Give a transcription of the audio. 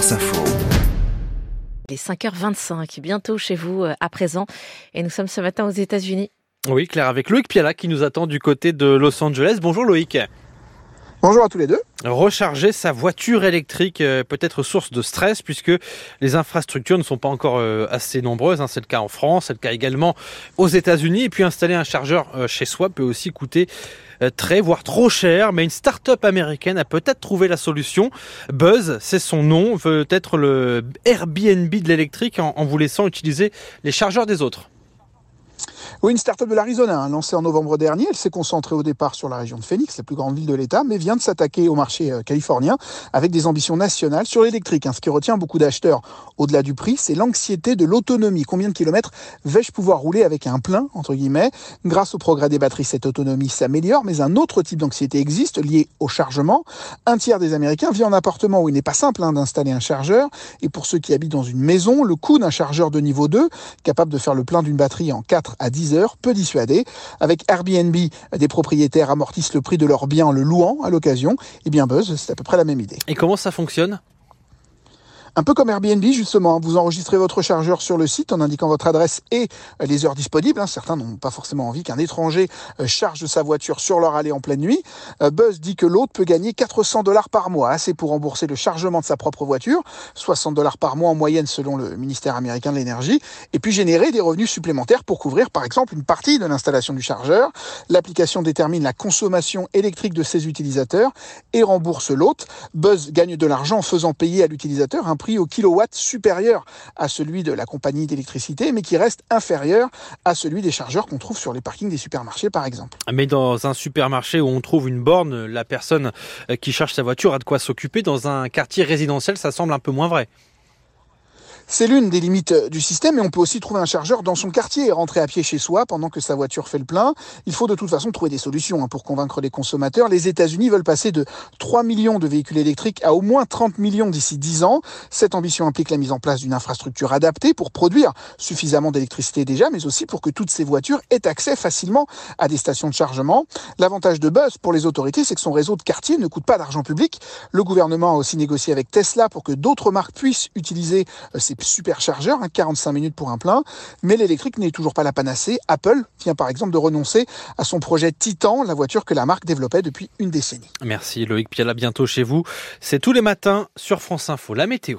France Info. Il est 5h25, bientôt chez vous euh, à présent. Et nous sommes ce matin aux États-Unis. Oui, Claire, avec Loïc Piala qui nous attend du côté de Los Angeles. Bonjour Loïc. Bonjour à tous les deux. Recharger sa voiture électrique euh, peut être source de stress puisque les infrastructures ne sont pas encore euh, assez nombreuses. Hein. C'est le cas en France, c'est le cas également aux États-Unis. Et puis installer un chargeur chez soi peut aussi coûter très, voire trop cher. Mais une start-up américaine a peut-être trouvé la solution. Buzz, c'est son nom, veut être le Airbnb de l'électrique en vous laissant utiliser les chargeurs des autres. Oui, une start-up de l'Arizona, hein, lancée en novembre dernier. Elle s'est concentrée au départ sur la région de Phoenix, la plus grande ville de l'État, mais vient de s'attaquer au marché euh, californien avec des ambitions nationales sur l'électrique. Hein. Ce qui retient beaucoup d'acheteurs au-delà du prix, c'est l'anxiété de l'autonomie. Combien de kilomètres vais-je pouvoir rouler avec un plein, entre guillemets? Grâce au progrès des batteries, cette autonomie s'améliore, mais un autre type d'anxiété existe, lié au chargement. Un tiers des Américains vit en appartement où il n'est pas simple hein, d'installer un chargeur. Et pour ceux qui habitent dans une maison, le coût d'un chargeur de niveau 2, capable de faire le plein d'une batterie en 4 à 10 heures, peut dissuader. Avec Airbnb, des propriétaires amortissent le prix de leur bien en le louant à l'occasion. Et eh bien Buzz, c'est à peu près la même idée. Et comment ça fonctionne? Un peu comme Airbnb, justement, vous enregistrez votre chargeur sur le site en indiquant votre adresse et euh, les heures disponibles. Hein. Certains n'ont pas forcément envie qu'un étranger euh, charge sa voiture sur leur allée en pleine nuit. Euh, Buzz dit que l'autre peut gagner 400 dollars par mois, assez pour rembourser le chargement de sa propre voiture, 60 dollars par mois en moyenne selon le ministère américain de l'énergie, et puis générer des revenus supplémentaires pour couvrir par exemple une partie de l'installation du chargeur. L'application détermine la consommation électrique de ses utilisateurs et rembourse l'autre. Buzz gagne de l'argent en faisant payer à l'utilisateur un prix au kilowatt supérieur à celui de la compagnie d'électricité, mais qui reste inférieur à celui des chargeurs qu'on trouve sur les parkings des supermarchés, par exemple. Mais dans un supermarché où on trouve une borne, la personne qui charge sa voiture a de quoi s'occuper. Dans un quartier résidentiel, ça semble un peu moins vrai. C'est l'une des limites euh, du système, et on peut aussi trouver un chargeur dans son quartier et rentrer à pied chez soi pendant que sa voiture fait le plein. Il faut de toute façon trouver des solutions hein, pour convaincre les consommateurs. Les États-Unis veulent passer de 3 millions de véhicules électriques à au moins 30 millions d'ici 10 ans. Cette ambition implique la mise en place d'une infrastructure adaptée pour produire suffisamment d'électricité déjà, mais aussi pour que toutes ces voitures aient accès facilement à des stations de chargement. L'avantage de Buzz pour les autorités, c'est que son réseau de quartier ne coûte pas d'argent public. Le gouvernement a aussi négocié avec Tesla pour que d'autres marques puissent utiliser euh, superchargeur, 45 hein, minutes pour un plein, mais l'électrique n'est toujours pas la panacée. Apple vient par exemple de renoncer à son projet Titan, la voiture que la marque développait depuis une décennie. Merci Loïc Piala, bientôt chez vous. C'est tous les matins sur France Info, la météo.